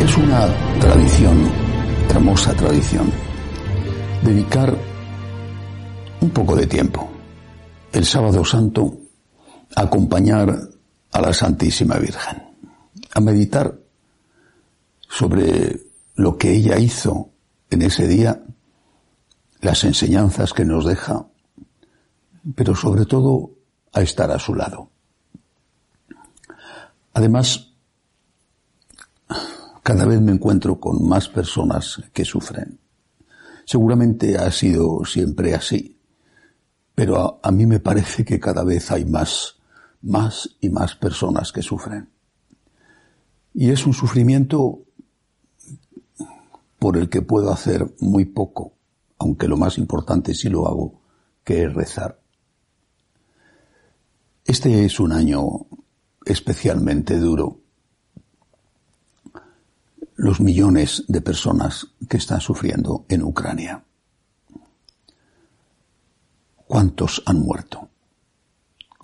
Es una tradición, hermosa tradición, dedicar un poco de tiempo, el sábado santo, a acompañar a la Santísima Virgen, a meditar sobre lo que ella hizo en ese día, las enseñanzas que nos deja, pero sobre todo a estar a su lado. Además, cada vez me encuentro con más personas que sufren. Seguramente ha sido siempre así, pero a, mí me parece que cada vez hay más, más y más personas que sufren. Y es un sufrimiento por el que puedo hacer muy poco, aunque lo más importante sí lo hago, que es rezar. Este es un año especialmente duro. Los millones de personas que están sufriendo en Ucrania. ¿Cuántos han muerto?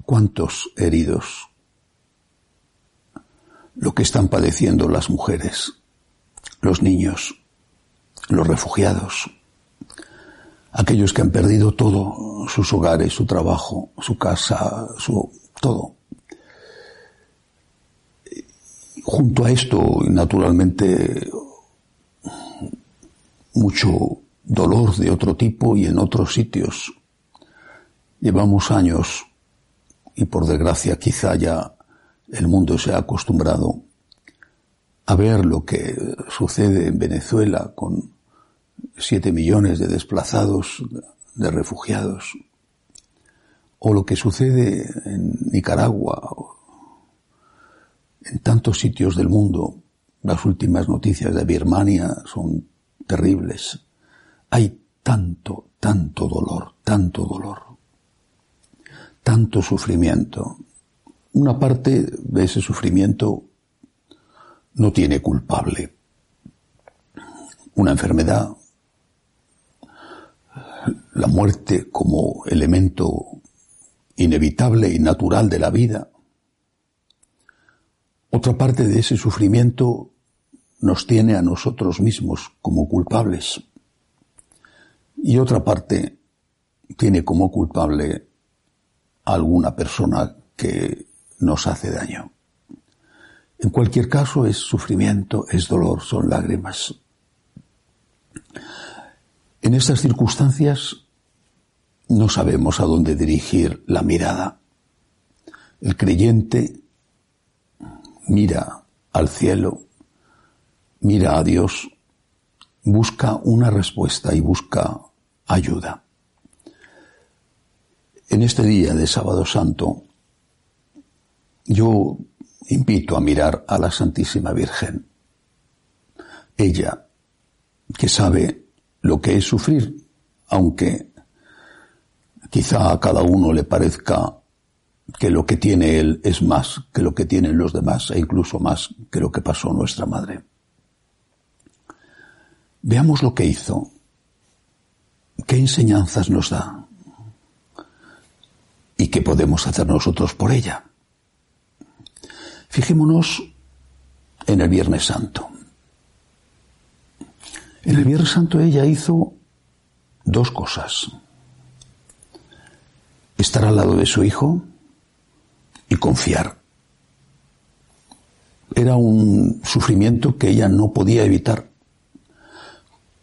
¿Cuántos heridos? Lo que están padeciendo las mujeres, los niños, los refugiados, aquellos que han perdido todo, sus hogares, su trabajo, su casa, su todo. Junto a esto, naturalmente, mucho dolor de otro tipo y en otros sitios. Llevamos años, y por desgracia quizá ya el mundo se ha acostumbrado a ver lo que sucede en Venezuela con siete millones de desplazados, de refugiados, o lo que sucede en Nicaragua, en tantos sitios del mundo. Las últimas noticias de Birmania son terribles. Hay tanto, tanto dolor, tanto dolor, tanto sufrimiento. Una parte de ese sufrimiento no tiene culpable. Una enfermedad, la muerte como elemento inevitable y natural de la vida. Otra parte de ese sufrimiento nos tiene a nosotros mismos como culpables. Y otra parte tiene como culpable a alguna persona que nos hace daño. En cualquier caso es sufrimiento, es dolor, son lágrimas. En estas circunstancias no sabemos a dónde dirigir la mirada. El creyente mira al cielo, mira a Dios, busca una respuesta y busca ayuda. En este día de sábado santo, yo invito a mirar a la Santísima Virgen. Ella, que sabe lo que es sufrir, aunque quizá a cada uno le parezca que lo que tiene él es más que lo que tienen los demás e incluso más que lo que pasó nuestra madre. Veamos lo que hizo. ¿Qué enseñanzas nos da? ¿Y qué podemos hacer nosotros por ella? Fijémonos en el Viernes Santo. En el Viernes Santo ella hizo dos cosas. Estar al lado de su hijo y confiar. Era un sufrimiento que ella no podía evitar,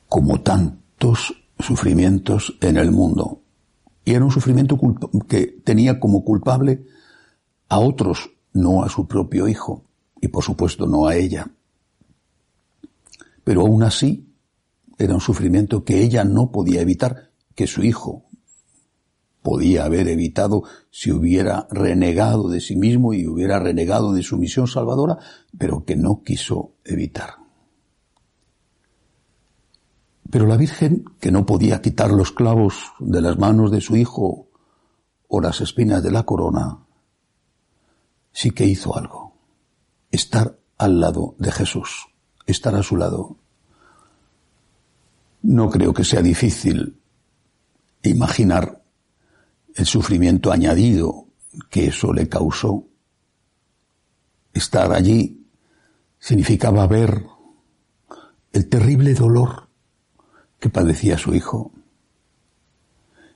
como tantos sufrimientos en el mundo. Y era un sufrimiento que tenía como culpable a otros, no a su propio hijo, y por supuesto no a ella. Pero aún así, era un sufrimiento que ella no podía evitar, que su hijo podía haber evitado si hubiera renegado de sí mismo y hubiera renegado de su misión salvadora, pero que no quiso evitar. Pero la Virgen, que no podía quitar los clavos de las manos de su hijo o las espinas de la corona, sí que hizo algo. Estar al lado de Jesús, estar a su lado. No creo que sea difícil imaginar el sufrimiento añadido que eso le causó. Estar allí significaba ver el terrible dolor que padecía su hijo,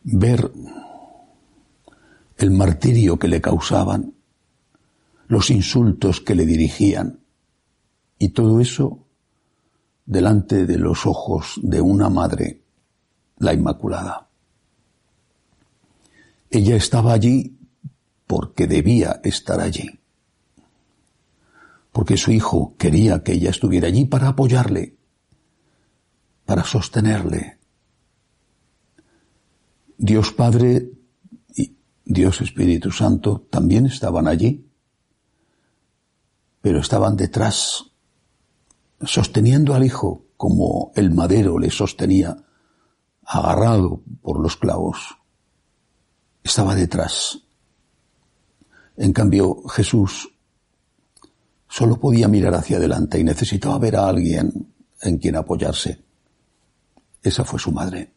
ver el martirio que le causaban, los insultos que le dirigían, y todo eso delante de los ojos de una madre, la Inmaculada. Ella estaba allí porque debía estar allí, porque su hijo quería que ella estuviera allí para apoyarle, para sostenerle. Dios Padre y Dios Espíritu Santo también estaban allí, pero estaban detrás sosteniendo al hijo como el madero le sostenía, agarrado por los clavos. Estaba detrás. En cambio, Jesús solo podía mirar hacia adelante y necesitaba ver a alguien en quien apoyarse. Esa fue su madre.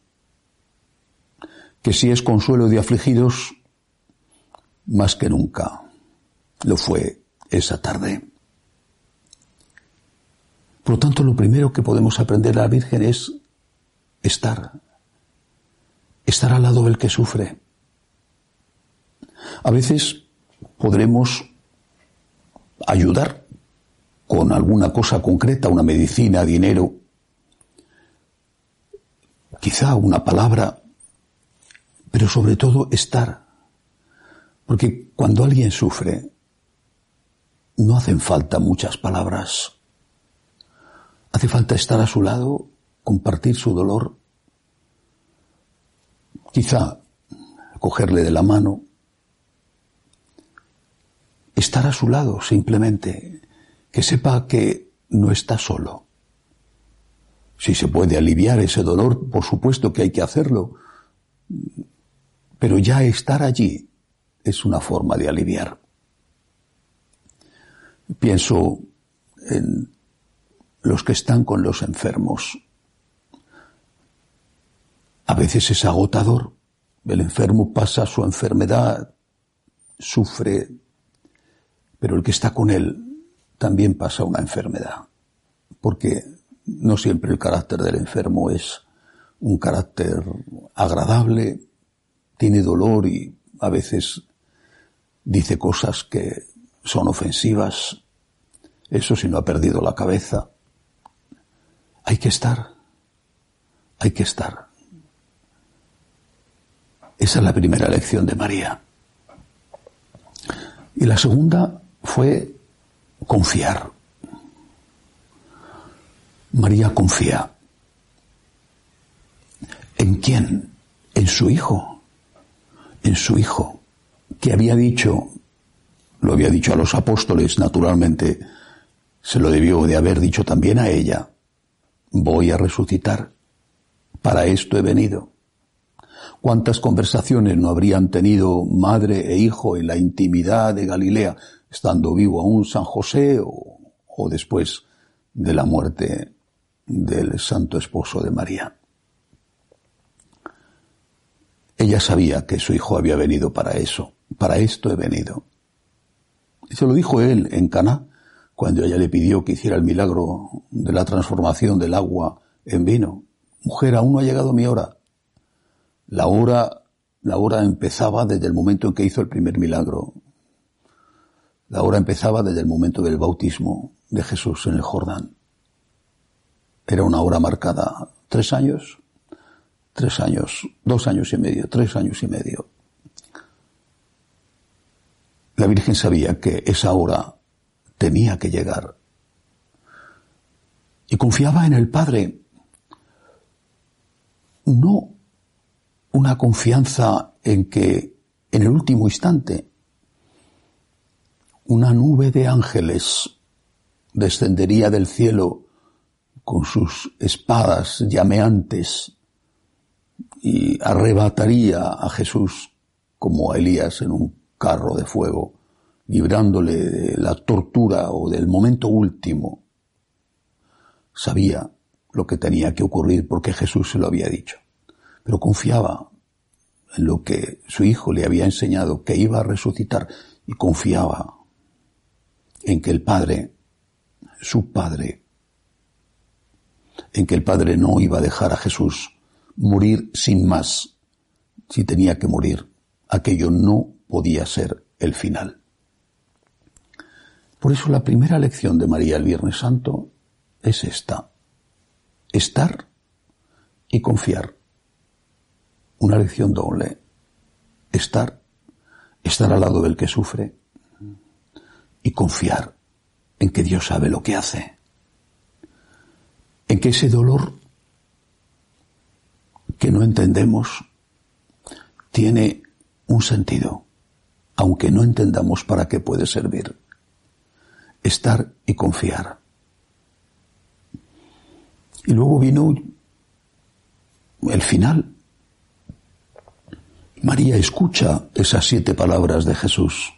Que si es consuelo de afligidos, más que nunca lo fue esa tarde. Por lo tanto, lo primero que podemos aprender de la Virgen es estar, estar al lado del que sufre. A veces podremos ayudar con alguna cosa concreta, una medicina, dinero, quizá una palabra, pero sobre todo estar. Porque cuando alguien sufre, no hacen falta muchas palabras. Hace falta estar a su lado, compartir su dolor, quizá cogerle de la mano, estar a su lado simplemente, que sepa que no está solo. Si se puede aliviar ese dolor, por supuesto que hay que hacerlo, pero ya estar allí es una forma de aliviar. Pienso en los que están con los enfermos. A veces es agotador. El enfermo pasa su enfermedad, sufre, pero el que está con él también pasa una enfermedad, porque no siempre el carácter del enfermo es un carácter agradable, tiene dolor y a veces dice cosas que son ofensivas, eso si no ha perdido la cabeza. Hay que estar. Hay que estar. Esa es la primera lección de María. Y la segunda fue confiar. María confía. ¿En quién? En su hijo. En su hijo, que había dicho, lo había dicho a los apóstoles, naturalmente, se lo debió de haber dicho también a ella voy a resucitar. Para esto he venido. ¿Cuántas conversaciones no habrían tenido madre e hijo en la intimidad de Galilea, estando vivo aún San José o, o después de la muerte del santo esposo de María? Ella sabía que su hijo había venido para eso. Para esto he venido. Y se lo dijo él en Caná cuando ella le pidió que hiciera el milagro de la transformación del agua en vino. Mujer, aún no ha llegado mi hora. La hora, la hora empezaba desde el momento en que hizo el primer milagro. La hora empezaba desde el momento del bautismo de Jesús en el Jordán. Era una hora marcada. ¿Tres años? Tres años, dos años y medio, tres años y medio. La Virgen sabía que esa hora tenía que llegar. Y confiaba en el Padre. No una confianza en que en el último instante una nube de ángeles descendería del cielo con sus espadas llameantes y arrebataría a Jesús como a Elías en un carro de fuego librándole de la tortura o del momento último, sabía lo que tenía que ocurrir porque Jesús se lo había dicho. Pero confiaba en lo que su hijo le había enseñado que iba a resucitar y confiaba en que el Padre, su Padre, en que el Padre no iba a dejar a Jesús morir sin más. Si tenía que morir, aquello no podía ser el final. Por eso la primera lección de María el Viernes Santo es esta. Estar y confiar. Una lección doble. Estar, estar al lado del que sufre y confiar en que Dios sabe lo que hace. En que ese dolor que no entendemos tiene un sentido, aunque no entendamos para qué puede servir. Estar y confiar. Y luego vino el final. María escucha esas siete palabras de Jesús.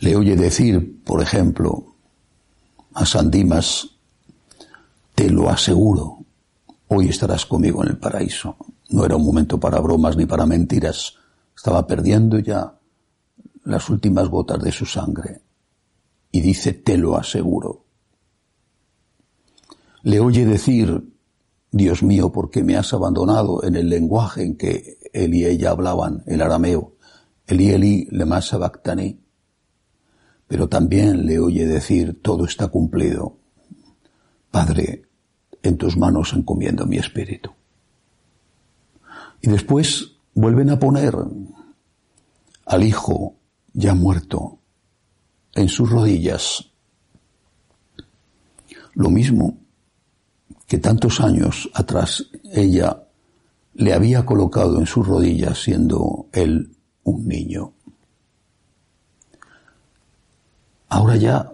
Le oye decir, por ejemplo, a San Dimas, te lo aseguro, hoy estarás conmigo en el paraíso. No era un momento para bromas ni para mentiras. Estaba perdiendo ya las últimas gotas de su sangre. Y dice, te lo aseguro. Le oye decir, Dios mío, ¿por qué me has abandonado en el lenguaje en que él y ella hablaban, el arameo? Eli Eli lema sabactani. Pero también le oye decir, todo está cumplido. Padre, en tus manos encomiendo mi espíritu. Y después vuelven a poner al hijo ya muerto en sus rodillas. Lo mismo que tantos años atrás ella le había colocado en sus rodillas siendo él un niño. Ahora ya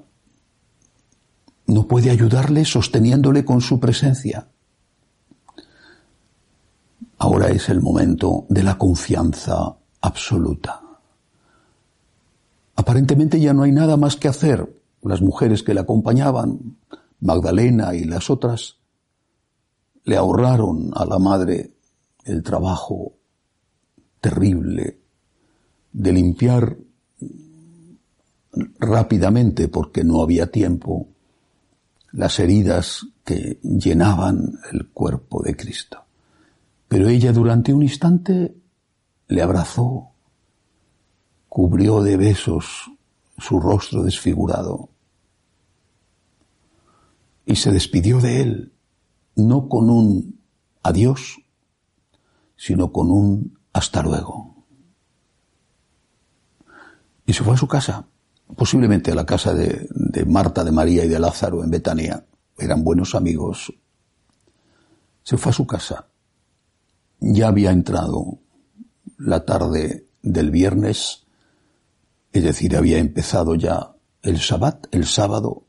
no puede ayudarle sosteniéndole con su presencia. Ahora es el momento de la confianza absoluta. Aparentemente ya no hay nada más que hacer. Las mujeres que le acompañaban, Magdalena y las otras, le ahorraron a la madre el trabajo terrible de limpiar rápidamente, porque no había tiempo, las heridas que llenaban el cuerpo de Cristo. Pero ella durante un instante le abrazó, cubrió de besos su rostro desfigurado y se despidió de él no con un adiós, sino con un hasta luego. Y se fue a su casa, posiblemente a la casa de, Marta, de María y de Lázaro en Betania. Eran buenos amigos. Se fue a su casa. Ya había entrado la tarde del viernes, es decir, había empezado ya el sabbat, el sábado,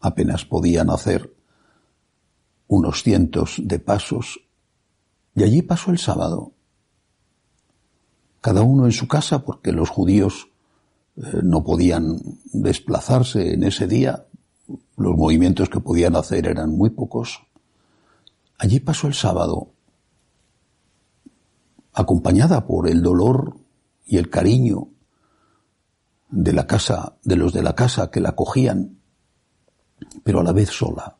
apenas podían hacer unos cientos de pasos, y allí pasó el sábado. Cada uno en su casa, porque los judíos eh, no podían desplazarse en ese día, los movimientos que podían hacer eran muy pocos. Allí pasó el sábado, acompañada por el dolor y el cariño de la casa, de los de la casa que la acogían, pero a la vez sola.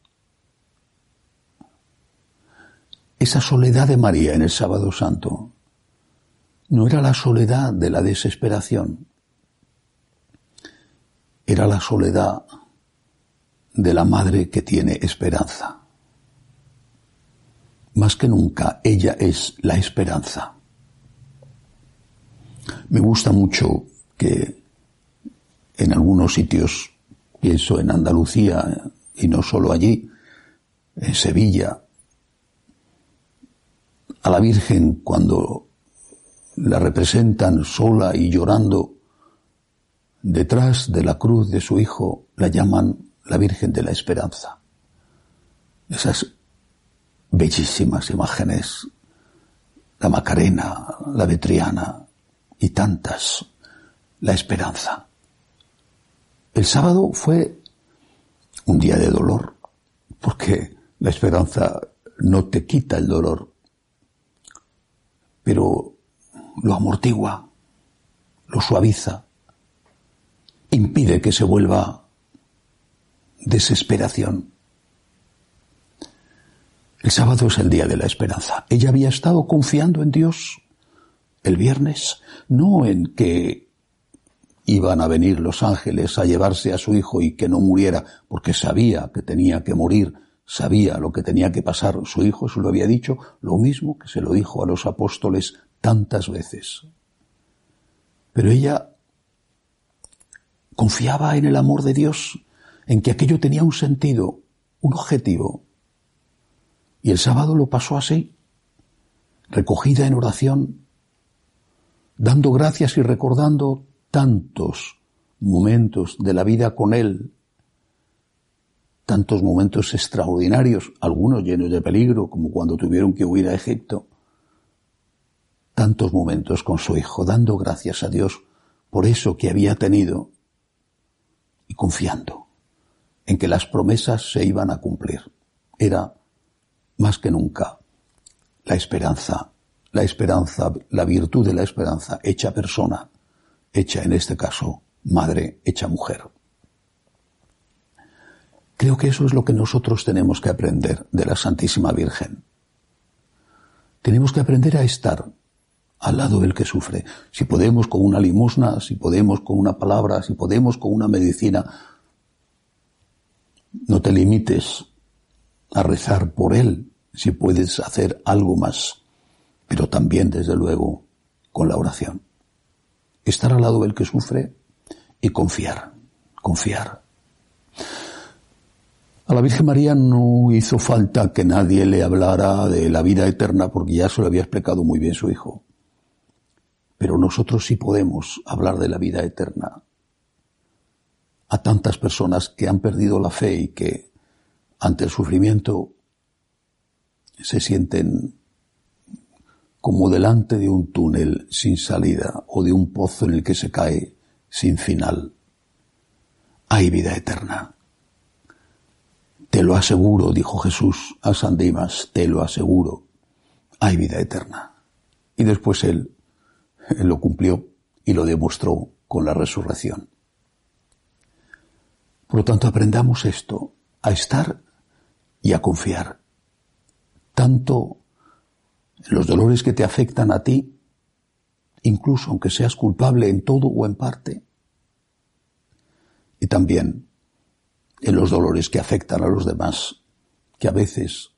Esa soledad de María en el sábado santo no era la soledad de la desesperación, era la soledad de la madre que tiene esperanza. Más que nunca, ella es la esperanza. Me gusta mucho que en algunos sitios, pienso en Andalucía y no solo allí, en Sevilla, a la Virgen cuando la representan sola y llorando detrás de la cruz de su hijo, la llaman la Virgen de la Esperanza. Esas bellísimas imágenes, la Macarena, la Betriana y tantas, la esperanza. El sábado fue un día de dolor, porque la esperanza no te quita el dolor, pero lo amortigua, lo suaviza, impide que se vuelva desesperación. El sábado es el día de la esperanza. Ella había estado confiando en Dios el viernes, no en que iban a venir los ángeles a llevarse a su hijo y que no muriera, porque sabía que tenía que morir, sabía lo que tenía que pasar su hijo, se lo había dicho, lo mismo que se lo dijo a los apóstoles tantas veces. Pero ella confiaba en el amor de Dios, en que aquello tenía un sentido, un objetivo. Y el sábado lo pasó así, recogida en oración, dando gracias y recordando tantos momentos de la vida con Él, tantos momentos extraordinarios, algunos llenos de peligro, como cuando tuvieron que huir a Egipto, tantos momentos con su hijo, dando gracias a Dios por eso que había tenido y confiando en que las promesas se iban a cumplir. Era más que nunca la esperanza, la esperanza, la virtud de la esperanza hecha persona, hecha en este caso madre, hecha mujer. Creo que eso es lo que nosotros tenemos que aprender de la Santísima Virgen. Tenemos que aprender a estar al lado del que sufre. Si podemos con una limosna, si podemos con una palabra, si podemos con una medicina, no te limites a rezar por él si puedes hacer algo más, pero también, desde luego, con la oración. Estar al lado del que sufre y confiar, confiar. A la Virgen María no hizo falta que nadie le hablara de la vida eterna porque ya se lo había explicado muy bien su hijo. Pero nosotros sí podemos hablar de la vida eterna a tantas personas que han perdido la fe y que ante el sufrimiento se sienten como delante de un túnel sin salida o de un pozo en el que se cae sin final. Hay vida eterna. Te lo aseguro, dijo Jesús a San Dimas, te lo aseguro. Hay vida eterna. Y después él lo cumplió y lo demostró con la resurrección. Por lo tanto, aprendamos esto, a estar y a confiar, tanto los dolores que te afectan a ti, incluso aunque seas culpable en todo o en parte, y también en los dolores que afectan a los demás, que a veces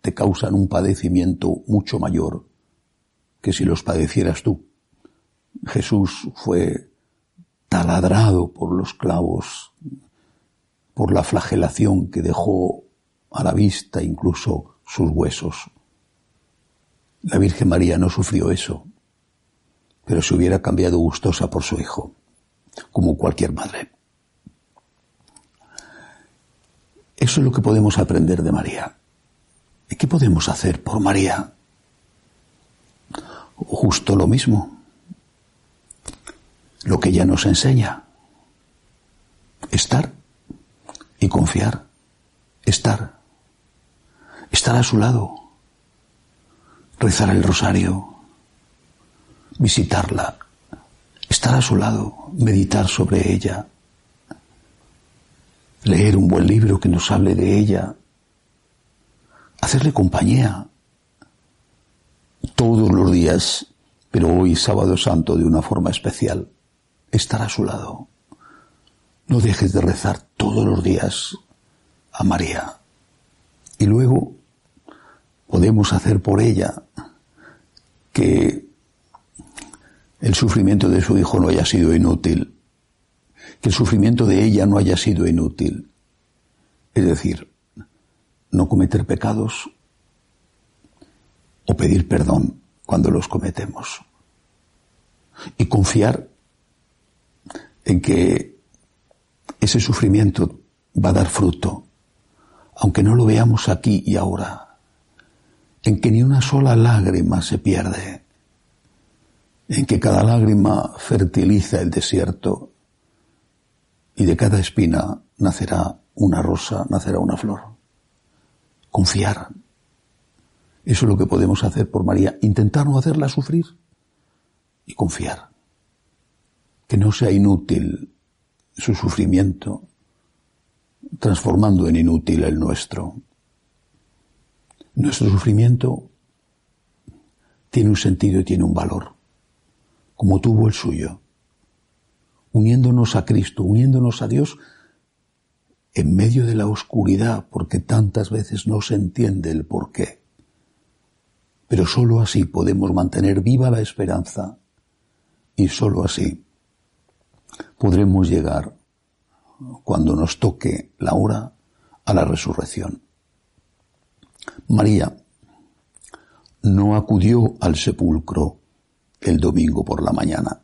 te causan un padecimiento mucho mayor que si los padecieras tú. Jesús fue taladrado por los clavos, por la flagelación que dejó a la vista incluso sus huesos. La Virgen María no sufrió eso, pero se hubiera cambiado gustosa por su hijo, como cualquier madre. Eso es lo que podemos aprender de María. ¿Y qué podemos hacer por María? justo lo mismo. Lo que ella nos enseña. Estar y confiar. Estar. Estar a su lado. Rezar el rosario. Visitarla. Estar a su lado. Meditar sobre ella. Leer un buen libro que nos hable de ella. Hacerle compañía todos los días, pero hoy sábado santo de una forma especial, estar a su lado. No dejes de rezar todos los días a María. Y luego podemos hacer por ella que el sufrimiento de su hijo no haya sido inútil, que el sufrimiento de ella no haya sido inútil. Es decir, no cometer pecados o pedir perdón cuando los cometemos. Y confiar en que ese sufrimiento va a dar fruto, aunque no lo veamos aquí y ahora, en que ni una sola lágrima se pierde, en que cada lágrima fertiliza el desierto y de cada espina nacerá una rosa, nacerá una flor. Confiar Eso es lo que podemos hacer por María, intentar no hacerla sufrir y confiar. Que no sea inútil su sufrimiento, transformando en inútil el nuestro. Nuestro sufrimiento tiene un sentido y tiene un valor, como tuvo el suyo, uniéndonos a Cristo, uniéndonos a Dios en medio de la oscuridad, porque tantas veces no se entiende el por qué. Pero sólo así podemos mantener viva la esperanza y sólo así podremos llegar, cuando nos toque la hora, a la resurrección. María no acudió al sepulcro el domingo por la mañana.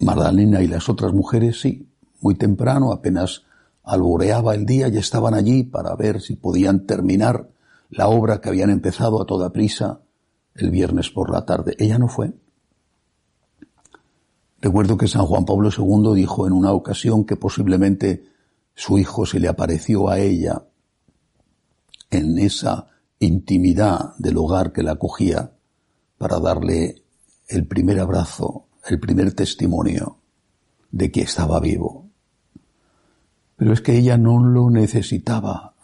Magdalena y las otras mujeres sí, muy temprano, apenas alboreaba el día y estaban allí para ver si podían terminar la obra que habían empezado a toda prisa el viernes por la tarde. Ella no fue. Recuerdo que San Juan Pablo II dijo en una ocasión que posiblemente su hijo se le apareció a ella en esa intimidad del hogar que la acogía para darle el primer abrazo, el primer testimonio de que estaba vivo. Pero es que ella no lo necesitaba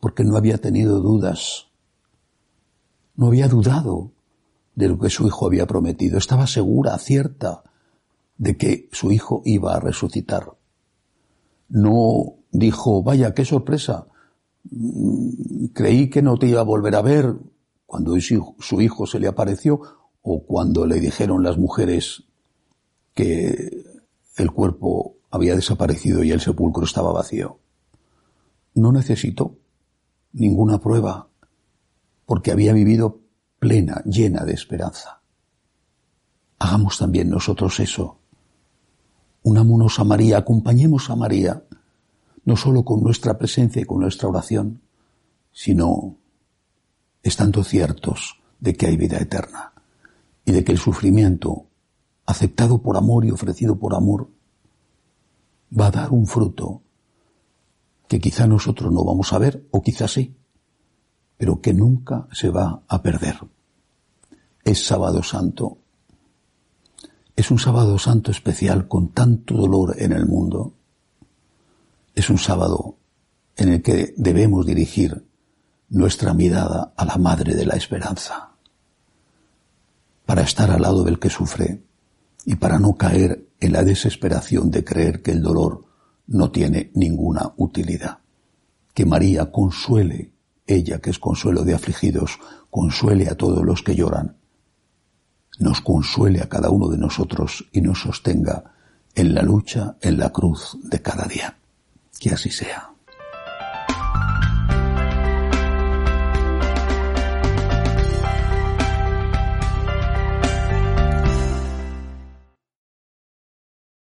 porque no había tenido dudas. No había dudado de lo que su hijo había prometido. Estaba segura, cierta, de que su hijo iba a resucitar. No dijo, vaya, qué sorpresa. Mm, creí que no te iba a volver a ver cuando su hijo se le apareció o cuando le dijeron las mujeres que el cuerpo había desaparecido y el sepulcro estaba vacío. No necesitó ninguna prueba porque había vivido plena, llena de esperanza. Hagamos también nosotros eso. Unámonos a María, acompañemos a María, no solo con nuestra presencia y con nuestra oración, sino estando ciertos de que hay vida eterna y de que el sufrimiento, aceptado por amor y ofrecido por amor, va a dar un fruto que quizá nosotros no vamos a ver, o quizá sí, pero que nunca se va a perder. Es sábado santo. Es un sábado santo especial con tanto dolor en el mundo. Es un sábado en el que debemos dirigir nuestra mirada a la Madre de la Esperanza, para estar al lado del que sufre y para no caer en la desesperación de creer que el dolor no tiene ninguna utilidad. Que María consuele, ella que es consuelo de afligidos, consuele a todos los que lloran, nos consuele a cada uno de nosotros y nos sostenga en la lucha, en la cruz de cada día. Que así sea.